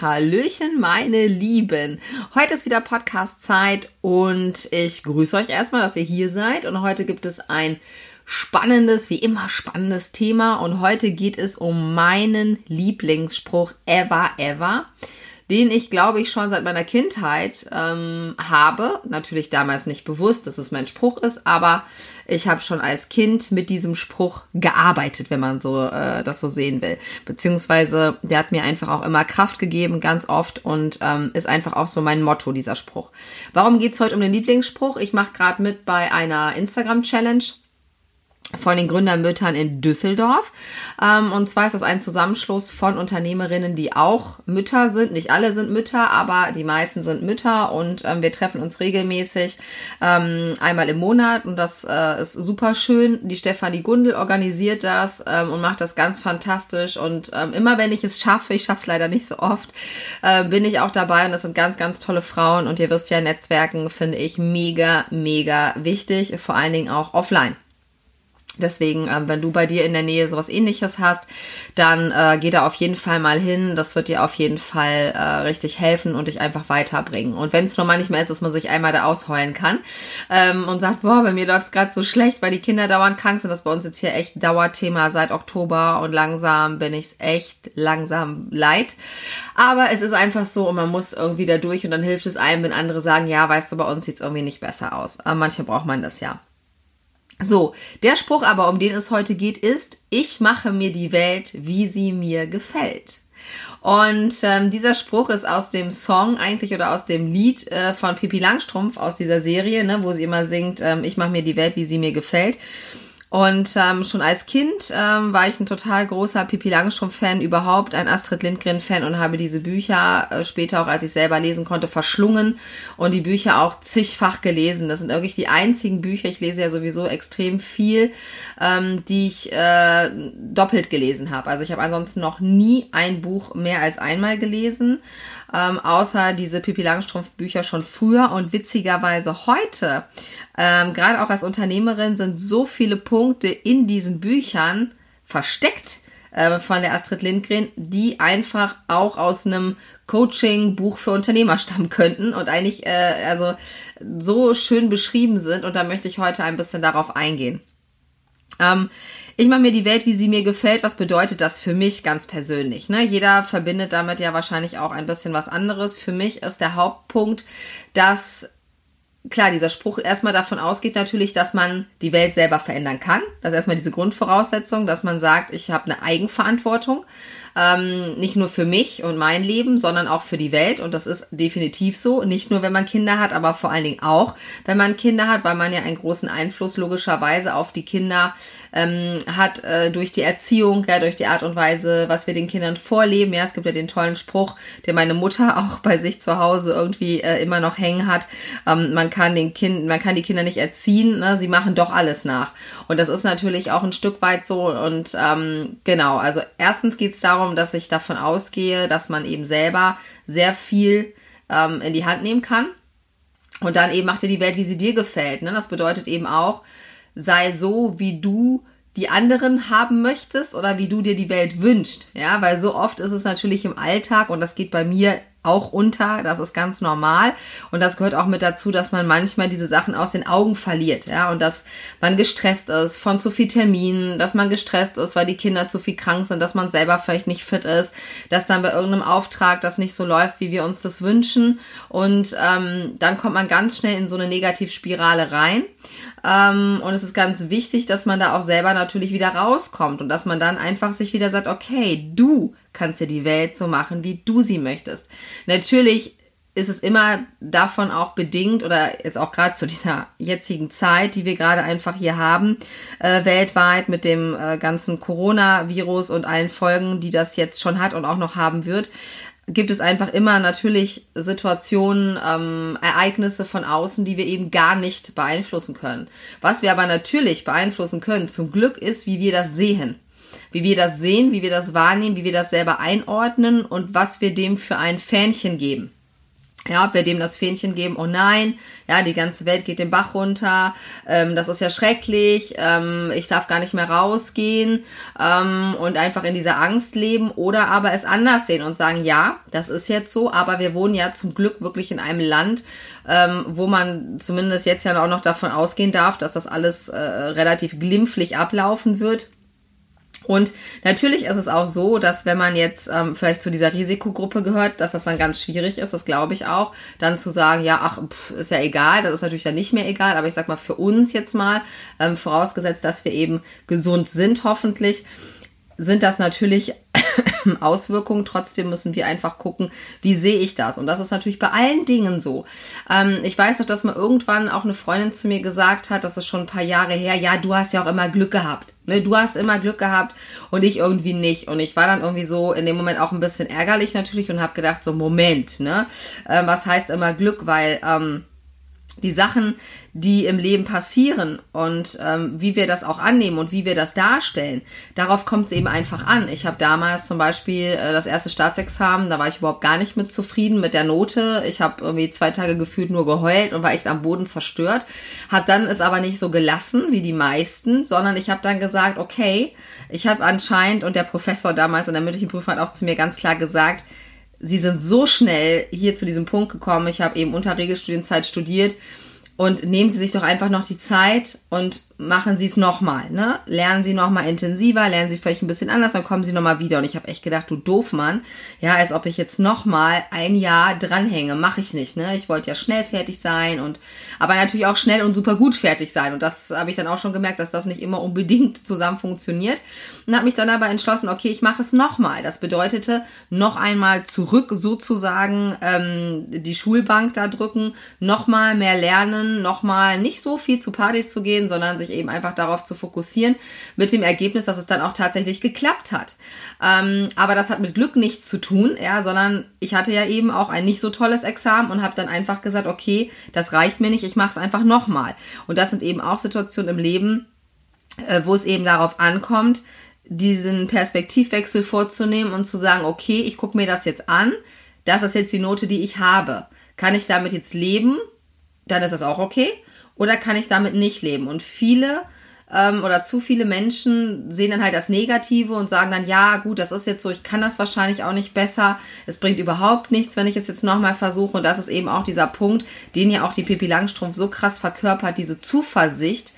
Hallöchen, meine Lieben. Heute ist wieder Podcast-Zeit und ich grüße euch erstmal, dass ihr hier seid. Und heute gibt es ein spannendes, wie immer spannendes Thema. Und heute geht es um meinen Lieblingsspruch ever, ever den ich, glaube ich, schon seit meiner Kindheit ähm, habe. Natürlich damals nicht bewusst, dass es mein Spruch ist, aber ich habe schon als Kind mit diesem Spruch gearbeitet, wenn man so äh, das so sehen will. Beziehungsweise der hat mir einfach auch immer Kraft gegeben, ganz oft und ähm, ist einfach auch so mein Motto, dieser Spruch. Warum geht es heute um den Lieblingsspruch? Ich mache gerade mit bei einer Instagram-Challenge von den Gründermüttern in Düsseldorf. Ähm, und zwar ist das ein Zusammenschluss von Unternehmerinnen, die auch Mütter sind. Nicht alle sind Mütter, aber die meisten sind Mütter und ähm, wir treffen uns regelmäßig ähm, einmal im Monat und das äh, ist super schön. Die Stefanie Gundel organisiert das und macht das ganz fantastisch und immer wenn ich es schaffe, ich schaffe es leider nicht so oft, äh, bin ich auch dabei und das sind ganz, ganz tolle Frauen und ihr wisst ja, Netzwerken finde ich mega, mega wichtig, vor allen Dingen auch offline. Deswegen, ähm, wenn du bei dir in der Nähe sowas ähnliches hast, dann äh, geh da auf jeden Fall mal hin. Das wird dir auf jeden Fall äh, richtig helfen und dich einfach weiterbringen. Und wenn es nur manchmal ist, dass man sich einmal da ausheulen kann ähm, und sagt, boah, bei mir läuft es gerade so schlecht, weil die Kinder dauernd krank sind. Das ist bei uns jetzt hier echt Dauerthema seit Oktober und langsam bin ich es echt langsam leid. Aber es ist einfach so und man muss irgendwie da durch und dann hilft es einem, wenn andere sagen, ja, weißt du, bei uns sieht es irgendwie nicht besser aus. Aber manchmal braucht man das ja. So, der Spruch aber, um den es heute geht, ist, ich mache mir die Welt, wie sie mir gefällt. Und ähm, dieser Spruch ist aus dem Song eigentlich oder aus dem Lied äh, von Pippi Langstrumpf aus dieser Serie, ne, wo sie immer singt, ähm, ich mache mir die Welt, wie sie mir gefällt. Und ähm, schon als Kind ähm, war ich ein total großer Pippi Langstrumpf-Fan, überhaupt ein Astrid Lindgren-Fan und habe diese Bücher äh, später auch, als ich selber lesen konnte, verschlungen und die Bücher auch zigfach gelesen. Das sind wirklich die einzigen Bücher, ich lese ja sowieso extrem viel, ähm, die ich äh, doppelt gelesen habe. Also ich habe ansonsten noch nie ein Buch mehr als einmal gelesen ähm, außer diese Pippi Langstrumpf Bücher schon früher und witzigerweise heute, ähm, gerade auch als Unternehmerin, sind so viele Punkte in diesen Büchern versteckt äh, von der Astrid Lindgren, die einfach auch aus einem Coaching-Buch für Unternehmer stammen könnten und eigentlich äh, also so schön beschrieben sind. Und da möchte ich heute ein bisschen darauf eingehen. Ähm, ich mache mir die Welt, wie sie mir gefällt. Was bedeutet das für mich ganz persönlich? Ne? Jeder verbindet damit ja wahrscheinlich auch ein bisschen was anderes. Für mich ist der Hauptpunkt, dass klar, dieser Spruch erstmal davon ausgeht natürlich, dass man die Welt selber verändern kann. Das ist erstmal diese Grundvoraussetzung, dass man sagt, ich habe eine Eigenverantwortung. Ähm, nicht nur für mich und mein Leben, sondern auch für die Welt. Und das ist definitiv so. Nicht nur, wenn man Kinder hat, aber vor allen Dingen auch, wenn man Kinder hat, weil man ja einen großen Einfluss logischerweise auf die Kinder ähm, hat äh, durch die Erziehung, ja, durch die Art und Weise, was wir den Kindern vorleben. Ja, es gibt ja den tollen Spruch, den meine Mutter auch bei sich zu Hause irgendwie äh, immer noch hängen hat. Ähm, man kann den Kind, man kann die Kinder nicht erziehen, ne? sie machen doch alles nach. Und das ist natürlich auch ein Stück weit so. Und ähm, genau, also erstens geht es darum, dass ich davon ausgehe, dass man eben selber sehr viel ähm, in die Hand nehmen kann. Und dann eben macht dir die Welt, wie sie dir gefällt. Ne? Das bedeutet eben auch, sei so, wie du die anderen haben möchtest oder wie du dir die Welt wünschst. Ja, weil so oft ist es natürlich im Alltag und das geht bei mir auch unter, das ist ganz normal. Und das gehört auch mit dazu, dass man manchmal diese Sachen aus den Augen verliert, ja, und dass man gestresst ist von zu viel Terminen, dass man gestresst ist, weil die Kinder zu viel krank sind, dass man selber vielleicht nicht fit ist, dass dann bei irgendeinem Auftrag das nicht so läuft, wie wir uns das wünschen. Und ähm, dann kommt man ganz schnell in so eine Negativspirale rein. Ähm, und es ist ganz wichtig, dass man da auch selber natürlich wieder rauskommt und dass man dann einfach sich wieder sagt, okay, du kannst dir die Welt so machen, wie du sie möchtest. Natürlich ist es immer davon auch bedingt oder jetzt auch gerade zu dieser jetzigen Zeit, die wir gerade einfach hier haben, äh, weltweit mit dem äh, ganzen Coronavirus und allen Folgen, die das jetzt schon hat und auch noch haben wird, gibt es einfach immer natürlich Situationen, ähm, Ereignisse von außen, die wir eben gar nicht beeinflussen können. Was wir aber natürlich beeinflussen können, zum Glück ist, wie wir das sehen. Wie wir das sehen, wie wir das wahrnehmen, wie wir das selber einordnen und was wir dem für ein Fähnchen geben. Ja, ob wir dem das Fähnchen geben, oh nein, ja, die ganze Welt geht den Bach runter, ähm, das ist ja schrecklich, ähm, ich darf gar nicht mehr rausgehen ähm, und einfach in dieser Angst leben oder aber es anders sehen und sagen, ja, das ist jetzt so, aber wir wohnen ja zum Glück wirklich in einem Land, ähm, wo man zumindest jetzt ja auch noch davon ausgehen darf, dass das alles äh, relativ glimpflich ablaufen wird. Und natürlich ist es auch so, dass wenn man jetzt ähm, vielleicht zu dieser Risikogruppe gehört, dass das dann ganz schwierig ist, das glaube ich auch, dann zu sagen, ja, ach, pff, ist ja egal, das ist natürlich dann nicht mehr egal, aber ich sag mal für uns jetzt mal, ähm, vorausgesetzt, dass wir eben gesund sind, hoffentlich, sind das natürlich Auswirkungen. Trotzdem müssen wir einfach gucken, wie sehe ich das. Und das ist natürlich bei allen Dingen so. Ähm, ich weiß noch, dass mal irgendwann auch eine Freundin zu mir gesagt hat, das ist schon ein paar Jahre her, ja, du hast ja auch immer Glück gehabt. Ne? Du hast immer Glück gehabt und ich irgendwie nicht. Und ich war dann irgendwie so in dem Moment auch ein bisschen ärgerlich natürlich und habe gedacht, so Moment, ne? Ähm, was heißt immer Glück? Weil ähm, die Sachen, die im Leben passieren und ähm, wie wir das auch annehmen und wie wir das darstellen, darauf kommt es eben einfach an. Ich habe damals zum Beispiel äh, das erste Staatsexamen, da war ich überhaupt gar nicht mit zufrieden mit der Note. Ich habe irgendwie zwei Tage gefühlt nur geheult und war echt am Boden zerstört. Habe dann es aber nicht so gelassen wie die meisten, sondern ich habe dann gesagt, okay, ich habe anscheinend und der Professor damals in der mündlichen Prüfung hat auch zu mir ganz klar gesagt, Sie sind so schnell hier zu diesem Punkt gekommen. Ich habe eben unter Regelstudienzeit studiert und nehmen Sie sich doch einfach noch die Zeit und machen Sie es nochmal. Ne? Lernen Sie nochmal intensiver, lernen Sie vielleicht ein bisschen anders, dann kommen Sie nochmal wieder. Und ich habe echt gedacht, du Doofmann, ja, als ob ich jetzt nochmal ein Jahr dranhänge. Mache ich nicht. Ne? Ich wollte ja schnell fertig sein und aber natürlich auch schnell und super gut fertig sein. Und das habe ich dann auch schon gemerkt, dass das nicht immer unbedingt zusammen funktioniert. Und habe mich dann aber entschlossen, okay, ich mache es nochmal. Das bedeutete noch einmal zurück sozusagen ähm, die Schulbank da drücken, nochmal mehr lernen, nochmal nicht so viel zu Partys zu gehen, sondern sich eben einfach darauf zu fokussieren, mit dem Ergebnis, dass es dann auch tatsächlich geklappt hat. Ähm, aber das hat mit Glück nichts zu tun, ja, sondern ich hatte ja eben auch ein nicht so tolles Examen und habe dann einfach gesagt, okay, das reicht mir nicht, ich mache es einfach nochmal. Und das sind eben auch Situationen im Leben, äh, wo es eben darauf ankommt, diesen Perspektivwechsel vorzunehmen und zu sagen, okay, ich gucke mir das jetzt an, das ist jetzt die Note, die ich habe. Kann ich damit jetzt leben? Dann ist das auch okay. Oder kann ich damit nicht leben? Und viele ähm, oder zu viele Menschen sehen dann halt das Negative und sagen dann, ja, gut, das ist jetzt so, ich kann das wahrscheinlich auch nicht besser. Es bringt überhaupt nichts, wenn ich es jetzt nochmal versuche. Und das ist eben auch dieser Punkt, den ja auch die Pippi Langstrumpf so krass verkörpert, diese Zuversicht,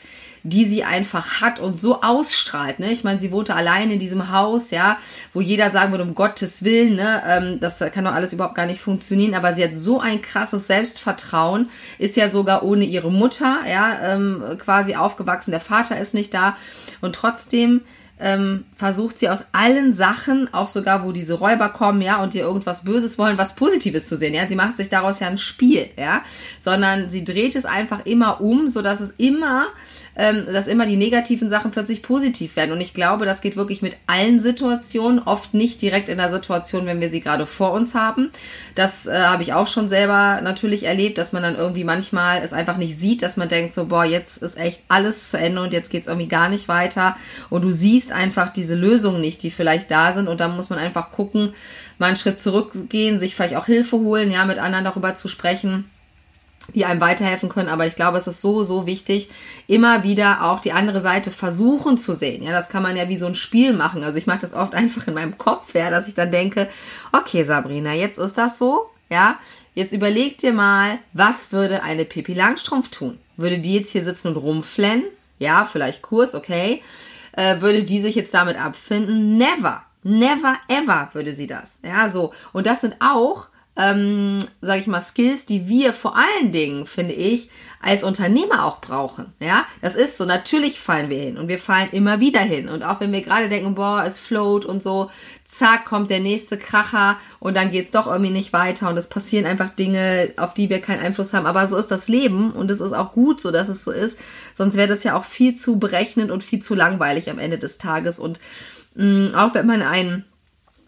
die sie einfach hat und so ausstrahlt. Ne? Ich meine, sie wohnte allein in diesem Haus, ja, wo jeder sagen würde, um Gottes Willen, ne, ähm, das kann doch alles überhaupt gar nicht funktionieren. Aber sie hat so ein krasses Selbstvertrauen, ist ja sogar ohne ihre Mutter, ja, ähm, quasi aufgewachsen. Der Vater ist nicht da und trotzdem ähm, versucht sie aus allen Sachen, auch sogar wo diese Räuber kommen, ja, und ihr irgendwas Böses wollen, was Positives zu sehen, ja. Sie macht sich daraus ja ein Spiel, ja, sondern sie dreht es einfach immer um, so dass es immer ähm, dass immer die negativen Sachen plötzlich positiv werden. Und ich glaube, das geht wirklich mit allen Situationen, oft nicht direkt in der Situation, wenn wir sie gerade vor uns haben. Das äh, habe ich auch schon selber natürlich erlebt, dass man dann irgendwie manchmal es einfach nicht sieht, dass man denkt so, boah, jetzt ist echt alles zu Ende und jetzt geht es irgendwie gar nicht weiter. Und du siehst einfach diese Lösungen nicht, die vielleicht da sind. Und dann muss man einfach gucken, mal einen Schritt zurückgehen, sich vielleicht auch Hilfe holen, ja, mit anderen darüber zu sprechen die einem weiterhelfen können. Aber ich glaube, es ist so, so wichtig, immer wieder auch die andere Seite versuchen zu sehen. Ja, das kann man ja wie so ein Spiel machen. Also ich mache das oft einfach in meinem Kopf, ja, dass ich dann denke, okay, Sabrina, jetzt ist das so, ja. Jetzt überleg dir mal, was würde eine Pippi Langstrumpf tun? Würde die jetzt hier sitzen und rumflennen? Ja, vielleicht kurz, okay. Äh, würde die sich jetzt damit abfinden? Never. Never ever würde sie das. Ja, so. Und das sind auch ähm, sage ich mal, Skills, die wir vor allen Dingen, finde ich, als Unternehmer auch brauchen. Ja, das ist so. Natürlich fallen wir hin und wir fallen immer wieder hin. Und auch wenn wir gerade denken, boah, es float und so, zack, kommt der nächste Kracher und dann geht's doch irgendwie nicht weiter und es passieren einfach Dinge, auf die wir keinen Einfluss haben. Aber so ist das Leben und es ist auch gut so, dass es so ist. Sonst wäre das ja auch viel zu berechnend und viel zu langweilig am Ende des Tages. Und mh, mm, auch wenn man einen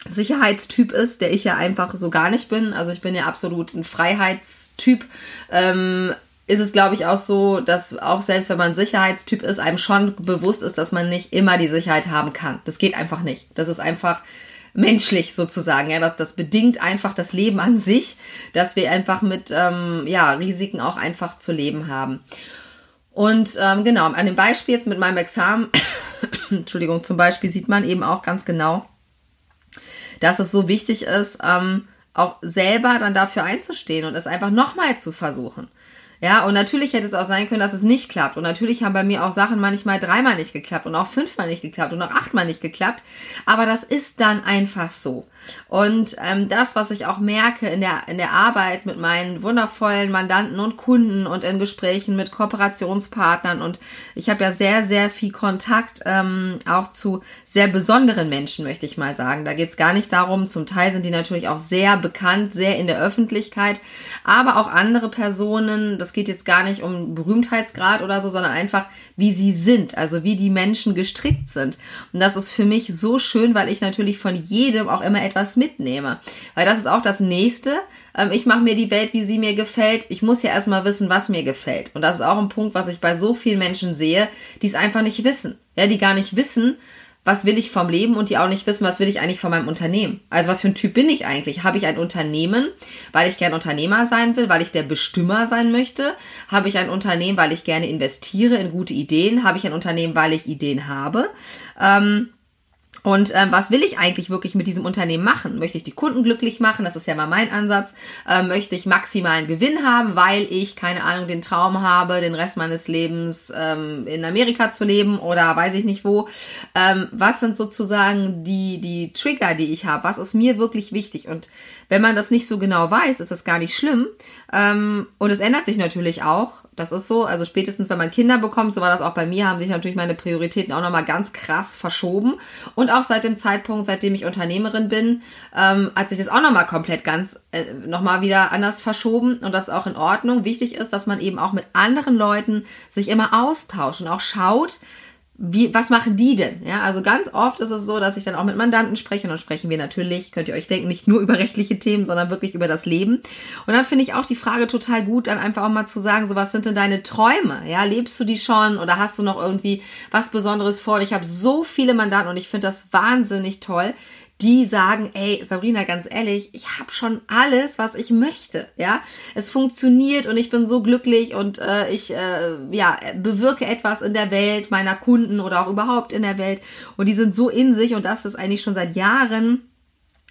Sicherheitstyp ist, der ich ja einfach so gar nicht bin. Also ich bin ja absolut ein Freiheitstyp. Ähm, ist es, glaube ich, auch so, dass auch selbst wenn man Sicherheitstyp ist, einem schon bewusst ist, dass man nicht immer die Sicherheit haben kann. Das geht einfach nicht. Das ist einfach menschlich sozusagen. Ja, das, das bedingt einfach das Leben an sich, dass wir einfach mit ähm, ja, Risiken auch einfach zu leben haben. Und ähm, genau, an dem Beispiel jetzt mit meinem Examen, Entschuldigung, zum Beispiel sieht man eben auch ganz genau, dass es so wichtig ist, ähm, auch selber dann dafür einzustehen und es einfach nochmal zu versuchen. Ja, und natürlich hätte es auch sein können, dass es nicht klappt. Und natürlich haben bei mir auch Sachen manchmal dreimal nicht geklappt und auch fünfmal nicht geklappt und auch achtmal nicht geklappt. Aber das ist dann einfach so. Und ähm, das, was ich auch merke in der, in der Arbeit mit meinen wundervollen Mandanten und Kunden und in Gesprächen mit Kooperationspartnern und ich habe ja sehr, sehr viel Kontakt ähm, auch zu sehr besonderen Menschen, möchte ich mal sagen. Da geht es gar nicht darum, zum Teil sind die natürlich auch sehr bekannt, sehr in der Öffentlichkeit, aber auch andere Personen, das geht jetzt gar nicht um Berühmtheitsgrad oder so, sondern einfach, wie sie sind, also wie die Menschen gestrickt sind. Und das ist für mich so schön, weil ich natürlich von jedem auch immer etwas mitnehme. Weil das ist auch das nächste. Ähm, ich mache mir die Welt, wie sie mir gefällt. Ich muss ja erstmal wissen, was mir gefällt. Und das ist auch ein Punkt, was ich bei so vielen Menschen sehe, die es einfach nicht wissen. Ja, die gar nicht wissen, was will ich vom Leben und die auch nicht wissen, was will ich eigentlich von meinem Unternehmen. Also was für ein Typ bin ich eigentlich? Habe ich ein Unternehmen, weil ich gern Unternehmer sein will, weil ich der Bestimmer sein möchte? Habe ich ein Unternehmen, weil ich gerne investiere in gute Ideen? Habe ich ein Unternehmen, weil ich Ideen habe? Ähm, und ähm, was will ich eigentlich wirklich mit diesem Unternehmen machen? Möchte ich die Kunden glücklich machen? Das ist ja mal mein Ansatz. Ähm, möchte ich maximalen Gewinn haben, weil ich, keine Ahnung, den Traum habe, den Rest meines Lebens ähm, in Amerika zu leben oder weiß ich nicht wo. Ähm, was sind sozusagen die, die Trigger, die ich habe? Was ist mir wirklich wichtig? Und wenn man das nicht so genau weiß, ist das gar nicht schlimm. Ähm, und es ändert sich natürlich auch. Das ist so. Also spätestens, wenn man Kinder bekommt, so war das auch bei mir, haben sich natürlich meine Prioritäten auch nochmal ganz krass verschoben. Und auch seit dem Zeitpunkt, seitdem ich Unternehmerin bin, ähm, hat sich das auch nochmal komplett ganz äh, nochmal wieder anders verschoben. Und das ist auch in Ordnung. Wichtig ist, dass man eben auch mit anderen Leuten sich immer austauscht und auch schaut, wie, was machen die denn? Ja, also ganz oft ist es so, dass ich dann auch mit Mandanten spreche und dann sprechen wir natürlich, könnt ihr euch denken, nicht nur über rechtliche Themen, sondern wirklich über das Leben. Und dann finde ich auch die Frage total gut, dann einfach auch mal zu sagen, so was sind denn deine Träume? Ja, lebst du die schon oder hast du noch irgendwie was Besonderes vor? Und ich habe so viele Mandanten und ich finde das wahnsinnig toll, die sagen, ey, Sabrina, ganz ehrlich, ich habe schon alles, was ich möchte. Ja, es funktioniert und ich bin so glücklich und äh, ich äh, ja bewirke etwas in der Welt meiner Kunden oder auch überhaupt in der Welt und die sind so in sich und das ist eigentlich schon seit Jahren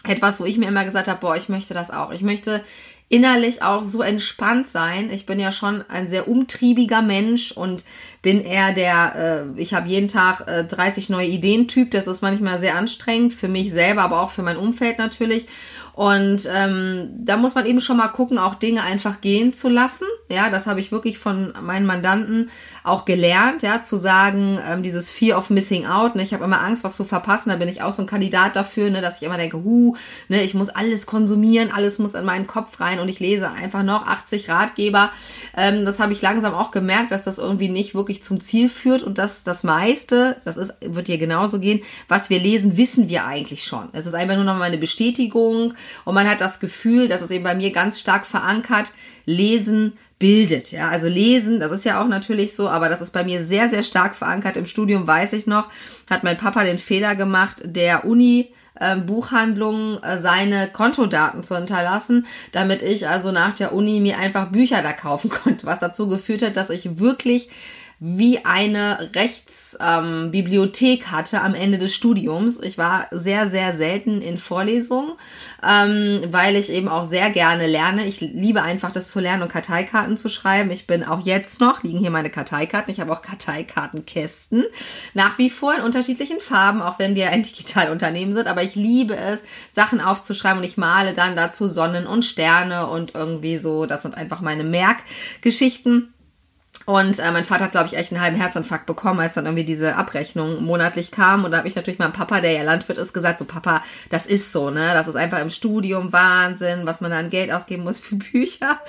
etwas, wo ich mir immer gesagt habe, boah, ich möchte das auch. Ich möchte innerlich auch so entspannt sein. Ich bin ja schon ein sehr umtriebiger Mensch und bin eher der, äh, ich habe jeden Tag äh, 30 neue Ideen Typ. Das ist manchmal sehr anstrengend für mich selber, aber auch für mein Umfeld natürlich. Und ähm, da muss man eben schon mal gucken, auch Dinge einfach gehen zu lassen. Ja, das habe ich wirklich von meinen Mandanten auch gelernt, ja, zu sagen, ähm, dieses Fear of Missing Out. Ne, ich habe immer Angst, was zu verpassen. Da bin ich auch so ein Kandidat dafür, ne, dass ich immer denke, hu, ne, ich muss alles konsumieren, alles muss in meinen Kopf rein und ich lese einfach noch 80 Ratgeber. Ähm, das habe ich langsam auch gemerkt, dass das irgendwie nicht wirklich zum Ziel führt und dass das meiste, das ist, wird dir genauso gehen, was wir lesen, wissen wir eigentlich schon. Es ist einfach nur noch mal eine Bestätigung und man hat das Gefühl, dass es eben bei mir ganz stark verankert, lesen bildet. Ja, also lesen, das ist ja auch natürlich so, aber das ist bei mir sehr, sehr stark verankert. Im Studium weiß ich noch, hat mein Papa den Fehler gemacht, der Uni ähm, Buchhandlungen äh, seine Kontodaten zu hinterlassen, damit ich also nach der Uni mir einfach Bücher da kaufen konnte, was dazu geführt hat, dass ich wirklich wie eine Rechtsbibliothek ähm, hatte am Ende des Studiums. Ich war sehr, sehr selten in Vorlesungen, ähm, weil ich eben auch sehr gerne lerne. Ich liebe einfach das zu lernen und Karteikarten zu schreiben. Ich bin auch jetzt noch, liegen hier meine Karteikarten. Ich habe auch Karteikartenkästen. Nach wie vor in unterschiedlichen Farben, auch wenn wir ein Digitalunternehmen sind. Aber ich liebe es, Sachen aufzuschreiben und ich male dann dazu Sonnen und Sterne und irgendwie so. Das sind einfach meine Merkgeschichten. Und äh, mein Vater hat, glaube ich, echt einen halben Herzinfarkt bekommen, als dann irgendwie diese Abrechnung monatlich kam. Und da habe ich natürlich meinem Papa, der ja Landwirt ist, gesagt, so Papa, das ist so, ne? Das ist einfach im Studium Wahnsinn, was man da an Geld ausgeben muss für Bücher.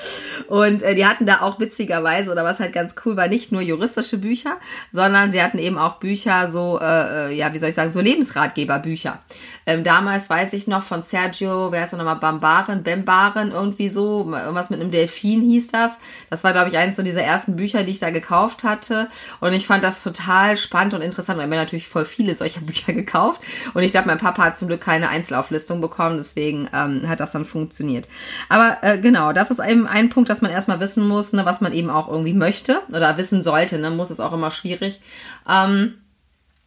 Und äh, die hatten da auch witzigerweise, oder was halt ganz cool war, nicht nur juristische Bücher, sondern sie hatten eben auch Bücher, so, äh, äh ja, wie soll ich sagen, so Lebensratgeberbücher. Ähm, damals weiß ich noch von Sergio, wer ist noch nochmal, Bambaren, Bembaren, irgendwie so, irgendwas mit einem Delfin hieß das. Das war, glaube ich, eines so dieser ersten Bücher, die ich da gekauft hatte. Und ich fand das total spannend und interessant. Und ich habe mir natürlich voll viele solcher Bücher gekauft. Und ich glaube, mein Papa hat zum Glück keine Einzelauflistung bekommen. Deswegen ähm, hat das dann funktioniert. Aber äh, genau, das ist eben ein Punkt, dass man erstmal wissen muss, ne, was man eben auch irgendwie möchte oder wissen sollte. Ne, muss es auch immer schwierig. Ähm,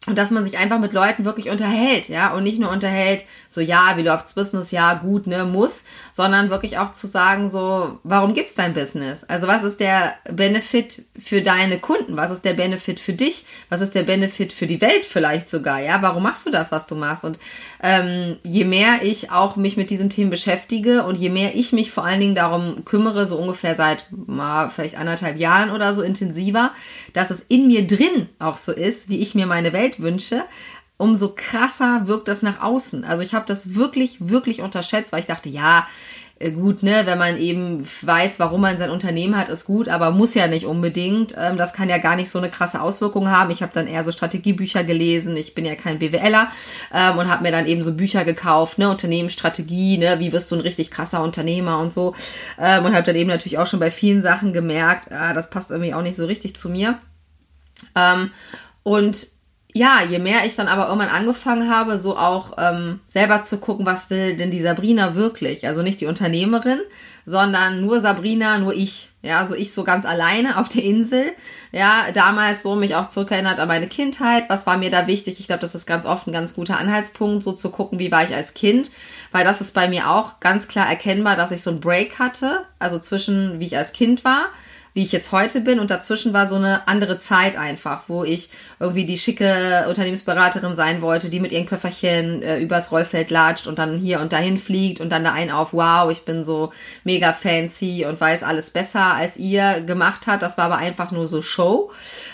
und dass man sich einfach mit Leuten wirklich unterhält, ja, und nicht nur unterhält, so ja, wie läuft's Business, ja, gut, ne, muss, sondern wirklich auch zu sagen, so, warum gibt's dein Business? Also was ist der Benefit für deine Kunden? Was ist der Benefit für dich? Was ist der Benefit für die Welt vielleicht sogar, ja? Warum machst du das, was du machst? Und ähm, je mehr ich auch mich mit diesen Themen beschäftige und je mehr ich mich vor allen Dingen darum kümmere, so ungefähr seit mal vielleicht anderthalb Jahren oder so intensiver, dass es in mir drin auch so ist, wie ich mir meine Welt wünsche, umso krasser wirkt das nach außen. Also ich habe das wirklich, wirklich unterschätzt, weil ich dachte, ja, äh, gut, ne, wenn man eben weiß, warum man sein Unternehmen hat, ist gut, aber muss ja nicht unbedingt. Ähm, das kann ja gar nicht so eine krasse Auswirkung haben. Ich habe dann eher so Strategiebücher gelesen. Ich bin ja kein BWLer ähm, und habe mir dann eben so Bücher gekauft, ne, Unternehmensstrategie, ne, wie wirst du ein richtig krasser Unternehmer und so. Ähm, und habe dann eben natürlich auch schon bei vielen Sachen gemerkt, ah, das passt irgendwie auch nicht so richtig zu mir. Und ja, je mehr ich dann aber irgendwann angefangen habe, so auch ähm, selber zu gucken, was will denn die Sabrina wirklich? Also nicht die Unternehmerin, sondern nur Sabrina, nur ich. Ja, so ich so ganz alleine auf der Insel. Ja, damals so mich auch zurückerinnert an meine Kindheit. Was war mir da wichtig? Ich glaube, das ist ganz oft ein ganz guter Anhaltspunkt, so zu gucken, wie war ich als Kind. Weil das ist bei mir auch ganz klar erkennbar, dass ich so einen Break hatte. Also zwischen, wie ich als Kind war wie ich jetzt heute bin. Und dazwischen war so eine andere Zeit einfach, wo ich irgendwie die schicke Unternehmensberaterin sein wollte, die mit ihren Köfferchen äh, übers Rollfeld latscht und dann hier und dahin fliegt und dann da einen auf, wow, ich bin so mega fancy und weiß alles besser, als ihr gemacht hat. Das war aber einfach nur so Show.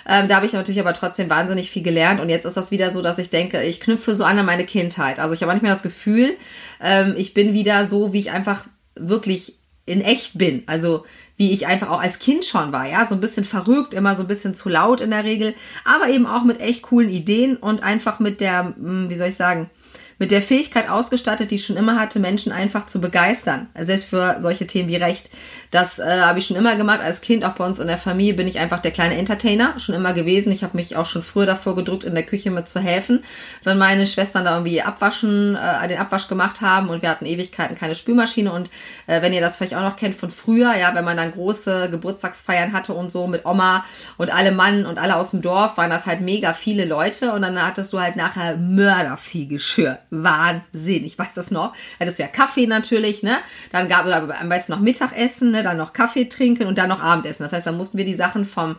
Ähm, da habe ich natürlich aber trotzdem wahnsinnig viel gelernt. Und jetzt ist das wieder so, dass ich denke, ich knüpfe so an an meine Kindheit. Also ich habe manchmal das Gefühl, ähm, ich bin wieder so, wie ich einfach wirklich in echt bin. Also wie ich einfach auch als Kind schon war, ja, so ein bisschen verrückt, immer so ein bisschen zu laut in der Regel, aber eben auch mit echt coolen Ideen und einfach mit der, hm, wie soll ich sagen, mit der Fähigkeit ausgestattet, die ich schon immer hatte, Menschen einfach zu begeistern. Selbst für solche Themen wie Recht. Das äh, habe ich schon immer gemacht. Als Kind, auch bei uns in der Familie, bin ich einfach der kleine Entertainer schon immer gewesen. Ich habe mich auch schon früher davor gedrückt, in der Küche mit zu helfen. Wenn meine Schwestern da irgendwie abwaschen, äh, den Abwasch gemacht haben und wir hatten Ewigkeiten keine Spülmaschine. Und äh, wenn ihr das vielleicht auch noch kennt von früher, ja, wenn man dann große Geburtstagsfeiern hatte und so mit Oma und alle Mann und alle aus dem Dorf, waren das halt mega viele Leute. Und dann hattest du halt nachher Mördervieh Geschirr. Wahnsinn. Ich weiß das noch. Hattest du ja Kaffee natürlich, ne? Dann gab es am besten noch Mittagessen, ne? dann noch Kaffee trinken und dann noch Abendessen. Das heißt, da mussten wir die Sachen vom,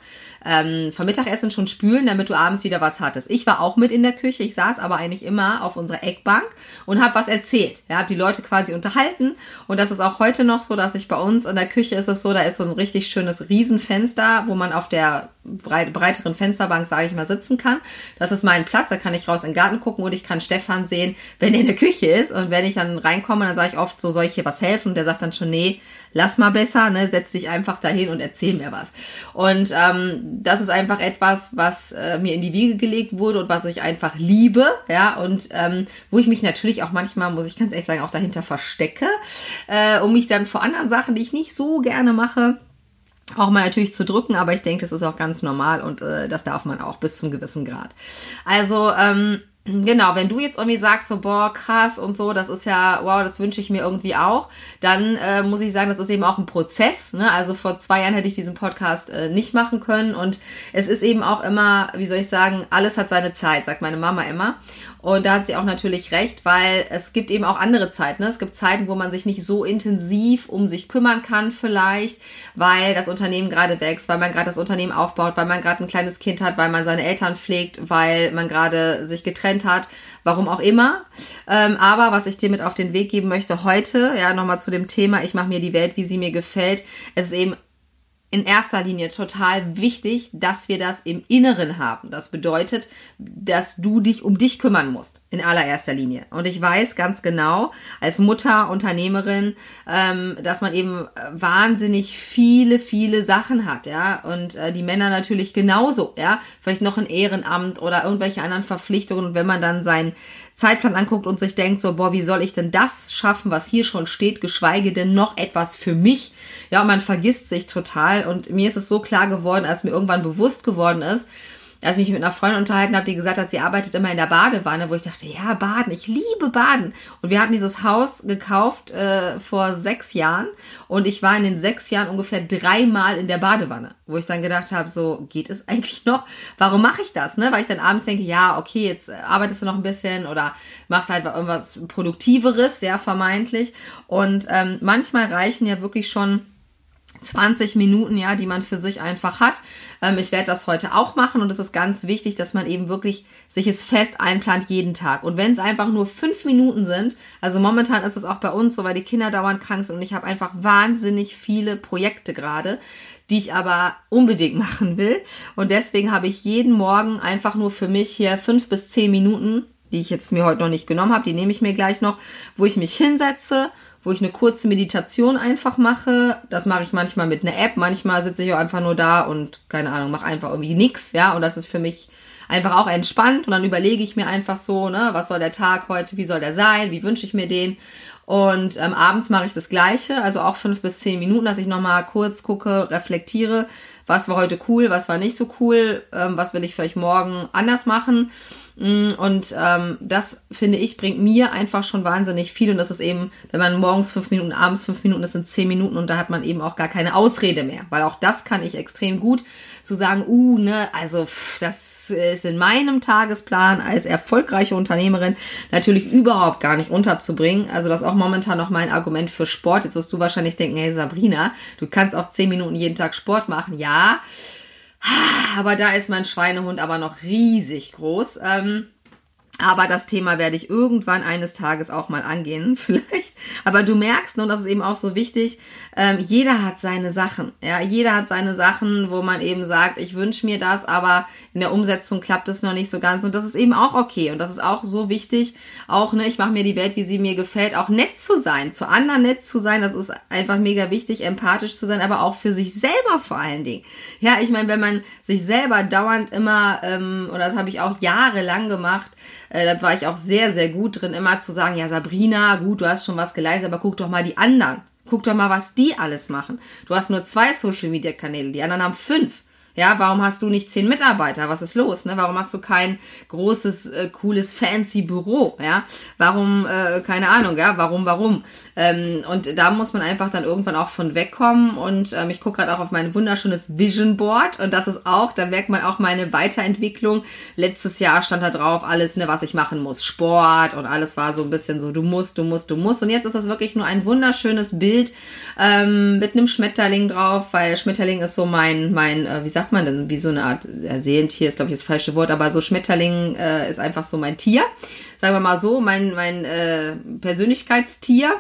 ähm, vom Mittagessen schon spülen, damit du abends wieder was hattest. Ich war auch mit in der Küche, ich saß aber eigentlich immer auf unserer Eckbank und habe was erzählt. Ja, habe die Leute quasi unterhalten und das ist auch heute noch so, dass ich bei uns in der Küche ist es so, da ist so ein richtig schönes Riesenfenster, wo man auf der breiteren Fensterbank, sage ich mal, sitzen kann. Das ist mein Platz, da kann ich raus in den Garten gucken und ich kann Stefan sehen, wenn er in der Küche ist und wenn ich dann reinkomme, dann sage ich oft so, soll ich hier was helfen? Und der sagt dann schon, nee, lass mal besser, ne, setz dich einfach dahin und erzähl mir was. Und ähm, das ist einfach etwas, was äh, mir in die Wiege gelegt wurde und was ich einfach liebe, ja, und ähm, wo ich mich natürlich auch manchmal, muss ich ganz ehrlich sagen, auch dahinter verstecke, äh, um mich dann vor anderen Sachen, die ich nicht so gerne mache, auch mal natürlich zu drücken, aber ich denke, das ist auch ganz normal und äh, das darf man auch bis zum gewissen Grad. Also, ähm, Genau, wenn du jetzt irgendwie sagst, so, boah, krass und so, das ist ja, wow, das wünsche ich mir irgendwie auch, dann äh, muss ich sagen, das ist eben auch ein Prozess. Ne? Also vor zwei Jahren hätte ich diesen Podcast äh, nicht machen können und es ist eben auch immer, wie soll ich sagen, alles hat seine Zeit, sagt meine Mama immer. Und da hat sie auch natürlich recht, weil es gibt eben auch andere Zeiten. Ne? Es gibt Zeiten, wo man sich nicht so intensiv um sich kümmern kann vielleicht, weil das Unternehmen gerade wächst, weil man gerade das Unternehmen aufbaut, weil man gerade ein kleines Kind hat, weil man seine Eltern pflegt, weil man gerade sich getrennt hat, warum auch immer. Ähm, aber was ich dir mit auf den Weg geben möchte heute, ja, nochmal zu dem Thema, ich mache mir die Welt, wie sie mir gefällt. Es ist eben in erster Linie total wichtig, dass wir das im Inneren haben. Das bedeutet, dass du dich um dich kümmern musst, in allererster Linie. Und ich weiß ganz genau, als Mutter, Unternehmerin, ähm, dass man eben wahnsinnig viele, viele Sachen hat, ja. Und äh, die Männer natürlich genauso, ja. Vielleicht noch ein Ehrenamt oder irgendwelche anderen Verpflichtungen. Und wenn man dann sein Zeitplan anguckt und sich denkt so, boah, wie soll ich denn das schaffen, was hier schon steht, geschweige denn noch etwas für mich. Ja, und man vergisst sich total. Und mir ist es so klar geworden, als mir irgendwann bewusst geworden ist, als ich mich mit einer Freundin unterhalten habe, die gesagt hat, sie arbeitet immer in der Badewanne, wo ich dachte, ja, Baden, ich liebe Baden. Und wir hatten dieses Haus gekauft äh, vor sechs Jahren und ich war in den sechs Jahren ungefähr dreimal in der Badewanne, wo ich dann gedacht habe, so geht es eigentlich noch? Warum mache ich das? Ne? Weil ich dann abends denke, ja, okay, jetzt arbeitest du noch ein bisschen oder machst halt irgendwas Produktiveres, ja, vermeintlich. Und ähm, manchmal reichen ja wirklich schon 20 Minuten, ja, die man für sich einfach hat. Ähm, ich werde das heute auch machen und es ist ganz wichtig, dass man eben wirklich sich es fest einplant jeden Tag. Und wenn es einfach nur fünf Minuten sind, also momentan ist es auch bei uns so, weil die Kinder dauernd krank sind und ich habe einfach wahnsinnig viele Projekte gerade, die ich aber unbedingt machen will. Und deswegen habe ich jeden Morgen einfach nur für mich hier fünf bis zehn Minuten, die ich jetzt mir heute noch nicht genommen habe, die nehme ich mir gleich noch, wo ich mich hinsetze wo ich eine kurze Meditation einfach mache. Das mache ich manchmal mit einer App, manchmal sitze ich auch einfach nur da und keine Ahnung, mache einfach irgendwie nichts, ja, und das ist für mich einfach auch entspannt. Und dann überlege ich mir einfach so, ne, was soll der Tag heute, wie soll der sein, wie wünsche ich mir den? Und ähm, abends mache ich das Gleiche, also auch fünf bis zehn Minuten, dass ich nochmal kurz gucke, reflektiere, was war heute cool, was war nicht so cool, ähm, was will ich vielleicht morgen anders machen Mm, und ähm, das, finde ich, bringt mir einfach schon wahnsinnig viel. Und das ist eben, wenn man morgens fünf Minuten, abends fünf Minuten, das sind zehn Minuten und da hat man eben auch gar keine Ausrede mehr. Weil auch das kann ich extrem gut zu sagen, uh, ne, also pff, das ist in meinem Tagesplan als erfolgreiche Unternehmerin natürlich überhaupt gar nicht unterzubringen. Also das ist auch momentan noch mein Argument für Sport. Jetzt wirst du wahrscheinlich denken, hey Sabrina, du kannst auch zehn Minuten jeden Tag Sport machen. Ja, aber da ist mein Schweinehund aber noch riesig groß. Ähm, aber das Thema werde ich irgendwann eines Tages auch mal angehen, vielleicht. Aber du merkst, und das ist eben auch so wichtig, ähm, jeder hat seine Sachen. Ja, jeder hat seine Sachen, wo man eben sagt, ich wünsche mir das, aber in der Umsetzung klappt es noch nicht so ganz. Und das ist eben auch okay. Und das ist auch so wichtig. Auch, ne, ich mache mir die Welt, wie sie mir gefällt, auch nett zu sein, zu anderen nett zu sein. Das ist einfach mega wichtig, empathisch zu sein, aber auch für sich selber vor allen Dingen. Ja, ich meine, wenn man sich selber dauernd immer, ähm, und das habe ich auch jahrelang gemacht, äh, da war ich auch sehr, sehr gut drin, immer zu sagen, ja, Sabrina, gut, du hast schon was geleistet, aber guck doch mal die anderen. Guck doch mal, was die alles machen. Du hast nur zwei Social Media Kanäle, die anderen haben fünf. Ja, warum hast du nicht zehn Mitarbeiter? Was ist los? Ne? Warum hast du kein großes, äh, cooles, fancy Büro? Ja, warum, äh, keine Ahnung, ja, warum, warum? Ähm, und da muss man einfach dann irgendwann auch von wegkommen. Und ähm, ich gucke gerade auch auf mein wunderschönes Vision Board und das ist auch, da merkt man auch meine Weiterentwicklung. Letztes Jahr stand da drauf alles, ne, was ich machen muss, Sport und alles war so ein bisschen so, du musst, du musst, du musst. Und jetzt ist das wirklich nur ein wunderschönes Bild ähm, mit einem Schmetterling drauf, weil Schmetterling ist so mein, mein, äh, wie sagt man denn, wie so eine Art ja, Seelentier ist, glaube ich, das falsche Wort, aber so Schmetterling äh, ist einfach so mein Tier. Sagen wir mal so, mein, mein äh, Persönlichkeitstier.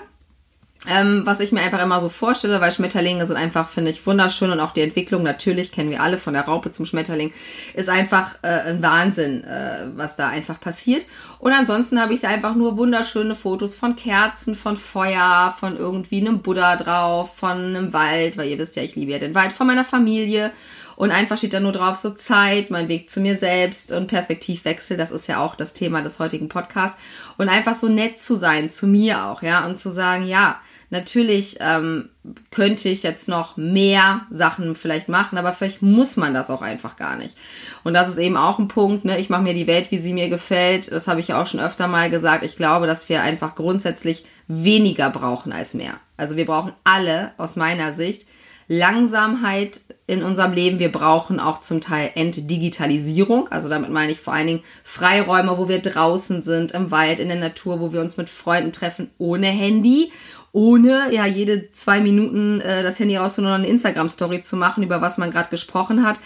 Ähm, was ich mir einfach immer so vorstelle, weil Schmetterlinge sind einfach, finde ich, wunderschön und auch die Entwicklung, natürlich kennen wir alle von der Raupe zum Schmetterling, ist einfach äh, ein Wahnsinn, äh, was da einfach passiert. Und ansonsten habe ich da einfach nur wunderschöne Fotos von Kerzen, von Feuer, von irgendwie einem Buddha drauf, von einem Wald, weil ihr wisst ja, ich liebe ja den Wald, von meiner Familie und einfach steht da nur drauf so Zeit, mein Weg zu mir selbst und Perspektivwechsel. Das ist ja auch das Thema des heutigen Podcasts. Und einfach so nett zu sein, zu mir auch, ja, und zu sagen, ja, natürlich ähm, könnte ich jetzt noch mehr Sachen vielleicht machen, aber vielleicht muss man das auch einfach gar nicht. Und das ist eben auch ein Punkt, ne? Ich mache mir die Welt, wie sie mir gefällt. Das habe ich ja auch schon öfter mal gesagt. Ich glaube, dass wir einfach grundsätzlich weniger brauchen als mehr. Also wir brauchen alle aus meiner Sicht Langsamkeit in unserem Leben. Wir brauchen auch zum Teil Entdigitalisierung. Also damit meine ich vor allen Dingen Freiräume, wo wir draußen sind, im Wald, in der Natur, wo wir uns mit Freunden treffen, ohne Handy, ohne ja jede zwei Minuten äh, das Handy rausholen und eine Instagram-Story zu machen, über was man gerade gesprochen hat.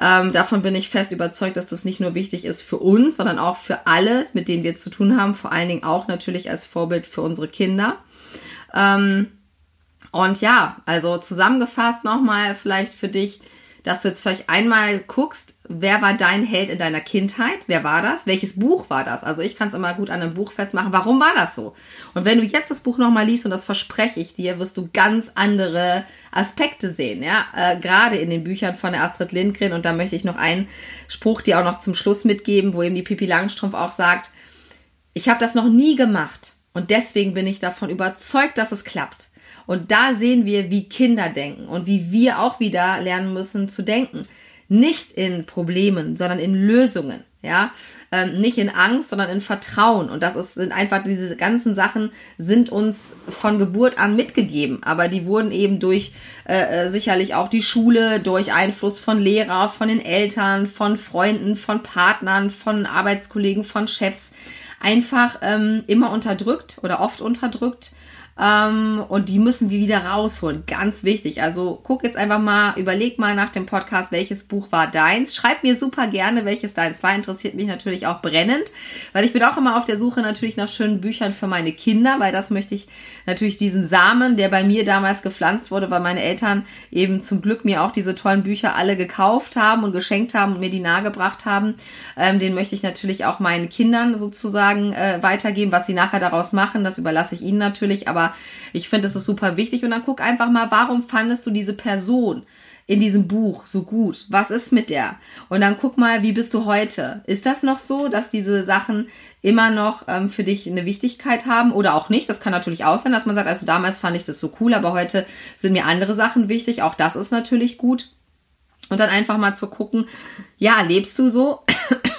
Ähm, davon bin ich fest überzeugt, dass das nicht nur wichtig ist für uns, sondern auch für alle, mit denen wir zu tun haben. Vor allen Dingen auch natürlich als Vorbild für unsere Kinder. Ähm, und ja, also zusammengefasst nochmal vielleicht für dich, dass du jetzt vielleicht einmal guckst, wer war dein Held in deiner Kindheit? Wer war das? Welches Buch war das? Also ich kann es immer gut an einem Buch festmachen. Warum war das so? Und wenn du jetzt das Buch nochmal liest, und das verspreche ich dir, wirst du ganz andere Aspekte sehen, ja. Äh, Gerade in den Büchern von der Astrid Lindgren. Und da möchte ich noch einen Spruch dir auch noch zum Schluss mitgeben, wo eben die Pipi Langstrumpf auch sagt, ich habe das noch nie gemacht und deswegen bin ich davon überzeugt, dass es klappt. Und da sehen wir, wie Kinder denken und wie wir auch wieder lernen müssen zu denken. Nicht in Problemen, sondern in Lösungen. Ja, ähm, nicht in Angst, sondern in Vertrauen. Und das ist, sind einfach diese ganzen Sachen sind uns von Geburt an mitgegeben. Aber die wurden eben durch äh, äh sicherlich auch die Schule, durch Einfluss von Lehrer, von den Eltern, von Freunden, von Partnern, von Arbeitskollegen, von Chefs einfach ähm, immer unterdrückt oder oft unterdrückt. Ähm, und die müssen wir wieder rausholen. Ganz wichtig. Also guck jetzt einfach mal, überleg mal nach dem Podcast, welches Buch war deins. Schreib mir super gerne, welches deins war. Interessiert mich natürlich auch brennend, weil ich bin auch immer auf der Suche natürlich nach schönen Büchern für meine Kinder, weil das möchte ich natürlich diesen Samen, der bei mir damals gepflanzt wurde, weil meine Eltern eben zum Glück mir auch diese tollen Bücher alle gekauft haben und geschenkt haben und mir die nahegebracht haben. Ähm, den möchte ich natürlich auch meinen Kindern sozusagen äh, weitergeben. Was sie nachher daraus machen, das überlasse ich ihnen natürlich. Aber ich finde, es ist super wichtig. Und dann guck einfach mal, warum fandest du diese Person in diesem Buch so gut? Was ist mit der? Und dann guck mal, wie bist du heute? Ist das noch so, dass diese Sachen immer noch ähm, für dich eine Wichtigkeit haben oder auch nicht? Das kann natürlich auch sein, dass man sagt, also damals fand ich das so cool, aber heute sind mir andere Sachen wichtig. Auch das ist natürlich gut. Und dann einfach mal zu gucken, ja, lebst du so,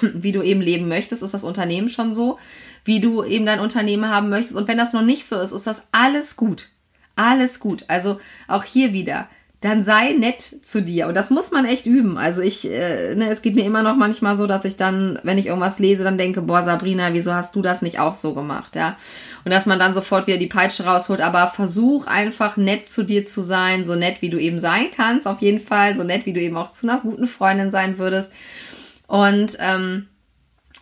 wie du eben leben möchtest? Ist das Unternehmen schon so? Wie du eben dein Unternehmen haben möchtest. Und wenn das noch nicht so ist, ist das alles gut. Alles gut. Also auch hier wieder, dann sei nett zu dir. Und das muss man echt üben. Also ich, äh, ne, es geht mir immer noch manchmal so, dass ich dann, wenn ich irgendwas lese, dann denke, boah, Sabrina, wieso hast du das nicht auch so gemacht, ja? Und dass man dann sofort wieder die Peitsche rausholt. Aber versuch einfach nett zu dir zu sein, so nett wie du eben sein kannst, auf jeden Fall, so nett wie du eben auch zu einer guten Freundin sein würdest. Und ähm,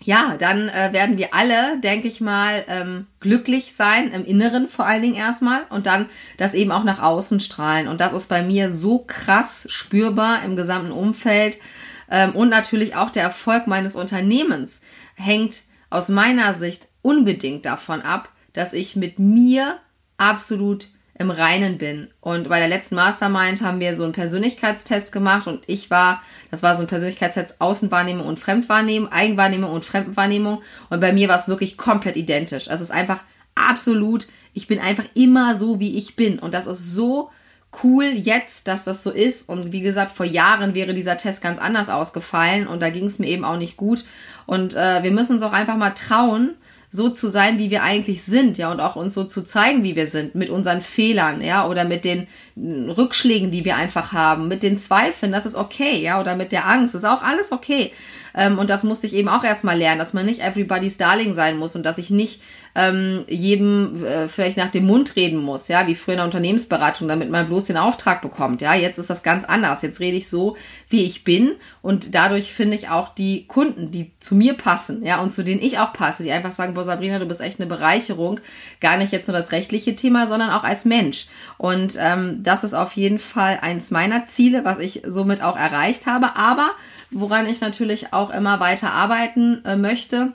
ja, dann äh, werden wir alle, denke ich mal, ähm, glücklich sein, im Inneren vor allen Dingen erstmal und dann das eben auch nach außen strahlen. Und das ist bei mir so krass spürbar im gesamten Umfeld. Ähm, und natürlich auch der Erfolg meines Unternehmens hängt aus meiner Sicht unbedingt davon ab, dass ich mit mir absolut im Reinen bin. Und bei der letzten Mastermind haben wir so einen Persönlichkeitstest gemacht und ich war, das war so ein Persönlichkeitstest Außenwahrnehmung und Fremdwahrnehmung, Eigenwahrnehmung und Fremdwahrnehmung. Und bei mir war es wirklich komplett identisch. Also es ist einfach absolut, ich bin einfach immer so, wie ich bin. Und das ist so cool jetzt, dass das so ist. Und wie gesagt, vor Jahren wäre dieser Test ganz anders ausgefallen und da ging es mir eben auch nicht gut. Und äh, wir müssen uns auch einfach mal trauen, so zu sein, wie wir eigentlich sind, ja, und auch uns so zu zeigen, wie wir sind, mit unseren Fehlern, ja, oder mit den Rückschlägen, die wir einfach haben, mit den Zweifeln, das ist okay, ja, oder mit der Angst, ist auch alles okay. Ähm, und das musste ich eben auch erstmal lernen, dass man nicht everybody's darling sein muss und dass ich nicht ähm, jedem äh, vielleicht nach dem Mund reden muss, ja, wie früher in der Unternehmensberatung, damit man bloß den Auftrag bekommt, ja. Jetzt ist das ganz anders. Jetzt rede ich so, wie ich bin und dadurch finde ich auch die Kunden, die zu mir passen, ja, und zu denen ich auch passe, die einfach sagen, boah, Sabrina, du bist echt eine Bereicherung. Gar nicht jetzt nur das rechtliche Thema, sondern auch als Mensch. Und ähm, das ist auf jeden Fall eins meiner Ziele, was ich somit auch erreicht habe, aber woran ich natürlich auch immer weiter arbeiten äh, möchte.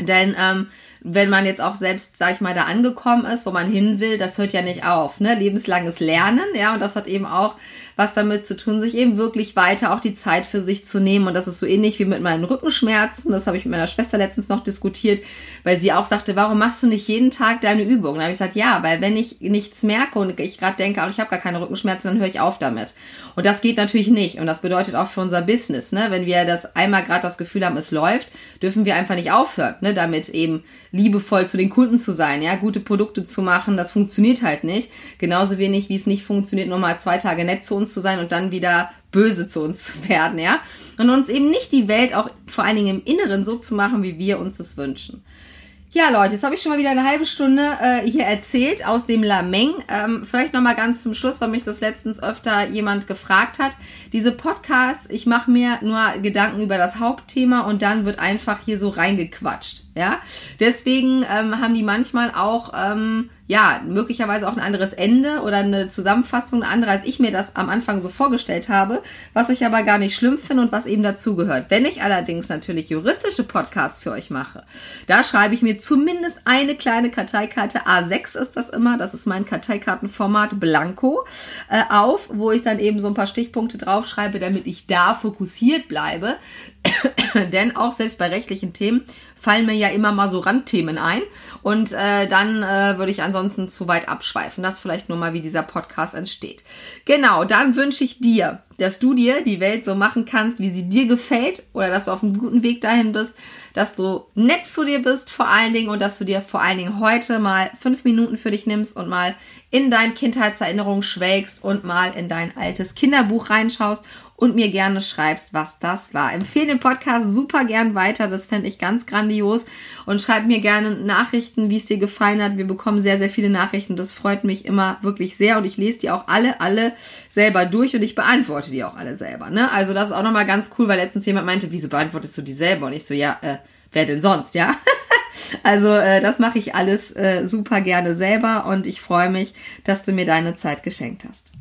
Denn ähm, wenn man jetzt auch selbst, sag ich mal, da angekommen ist, wo man hin will, das hört ja nicht auf. Ne? Lebenslanges Lernen, ja, und das hat eben auch was damit zu tun, sich eben wirklich weiter auch die Zeit für sich zu nehmen. Und das ist so ähnlich wie mit meinen Rückenschmerzen. Das habe ich mit meiner Schwester letztens noch diskutiert, weil sie auch sagte, warum machst du nicht jeden Tag deine Übung? Da habe ich gesagt, ja, weil wenn ich nichts merke und ich gerade denke, ich habe gar keine Rückenschmerzen, dann höre ich auf damit. Und das geht natürlich nicht. Und das bedeutet auch für unser Business, ne? wenn wir das einmal gerade das Gefühl haben, es läuft, dürfen wir einfach nicht aufhören, ne? damit eben liebevoll zu den Kunden zu sein, ja, gute Produkte zu machen, das funktioniert halt nicht. Genauso wenig, wie es nicht funktioniert, nur mal zwei Tage nett zu uns zu sein und dann wieder böse zu uns zu werden, ja. Und uns eben nicht die Welt auch vor allen Dingen im Inneren so zu machen, wie wir uns das wünschen. Ja, Leute, jetzt habe ich schon mal wieder eine halbe Stunde äh, hier erzählt aus dem Lameng. Ähm, vielleicht noch mal ganz zum Schluss, weil mich das letztens öfter jemand gefragt hat. Diese Podcasts, ich mache mir nur Gedanken über das Hauptthema und dann wird einfach hier so reingequatscht. Ja, deswegen ähm, haben die manchmal auch ähm, ja, möglicherweise auch ein anderes Ende oder eine Zusammenfassung, eine andere, als ich mir das am Anfang so vorgestellt habe, was ich aber gar nicht schlimm finde und was eben dazugehört. Wenn ich allerdings natürlich juristische Podcasts für euch mache, da schreibe ich mir zumindest eine kleine Karteikarte, A6 ist das immer, das ist mein Karteikartenformat Blanco, äh, auf, wo ich dann eben so ein paar Stichpunkte draufschreibe, damit ich da fokussiert bleibe Denn auch selbst bei rechtlichen Themen fallen mir ja immer mal so Randthemen ein. Und äh, dann äh, würde ich ansonsten zu weit abschweifen. Das vielleicht nur mal, wie dieser Podcast entsteht. Genau, dann wünsche ich dir, dass du dir die Welt so machen kannst, wie sie dir gefällt oder dass du auf einem guten Weg dahin bist, dass du nett zu dir bist vor allen Dingen und dass du dir vor allen Dingen heute mal fünf Minuten für dich nimmst und mal in dein Kindheitserinnerung schwelgst und mal in dein altes Kinderbuch reinschaust und mir gerne schreibst, was das war. Empfehle den Podcast super gern weiter, das fände ich ganz grandios. Und schreib mir gerne Nachrichten, wie es dir gefallen hat. Wir bekommen sehr, sehr viele Nachrichten. Das freut mich immer wirklich sehr. Und ich lese die auch alle, alle selber durch und ich beantworte die auch alle selber. Ne? Also das ist auch nochmal ganz cool, weil letztens jemand meinte, wieso beantwortest du die selber? Und ich so, ja, äh, wer denn sonst, ja? also äh, das mache ich alles äh, super gerne selber und ich freue mich, dass du mir deine Zeit geschenkt hast.